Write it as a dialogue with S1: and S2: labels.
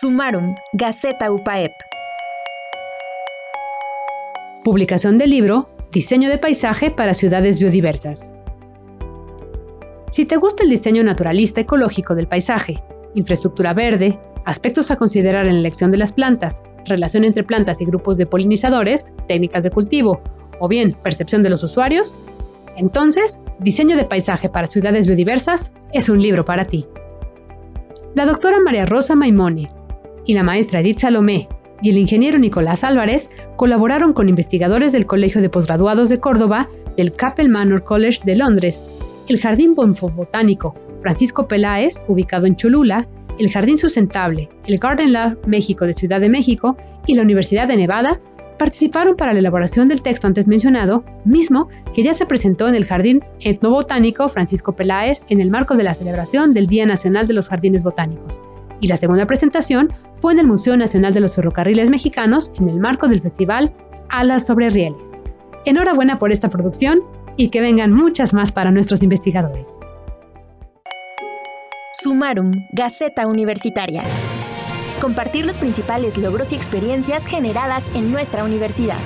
S1: Sumarum, Gaceta UPAEP.
S2: Publicación del libro Diseño de paisaje para ciudades biodiversas. Si te gusta el diseño naturalista ecológico del paisaje, infraestructura verde, aspectos a considerar en la elección de las plantas, relación entre plantas y grupos de polinizadores, técnicas de cultivo o bien percepción de los usuarios, entonces Diseño de paisaje para ciudades biodiversas es un libro para ti. La doctora María Rosa Maimone y la maestra Edith Salomé y el ingeniero Nicolás Álvarez colaboraron con investigadores del Colegio de Postgraduados de Córdoba, del Capel Manor College de Londres, el Jardín Botánico Francisco Peláez, ubicado en Cholula, el Jardín Sustentable, el Garden Lab México de Ciudad de México y la Universidad de Nevada participaron para la elaboración del texto antes mencionado, mismo que ya se presentó en el Jardín Etnobotánico Francisco Peláez en el marco de la celebración del Día Nacional de los Jardines Botánicos y la segunda presentación fue en el Museo Nacional de los Ferrocarriles Mexicanos en el marco del festival Alas sobre Rieles. Enhorabuena por esta producción y que vengan muchas más para nuestros investigadores.
S1: Sumarum, Gaceta Universitaria. Compartir los principales logros y experiencias generadas en nuestra universidad.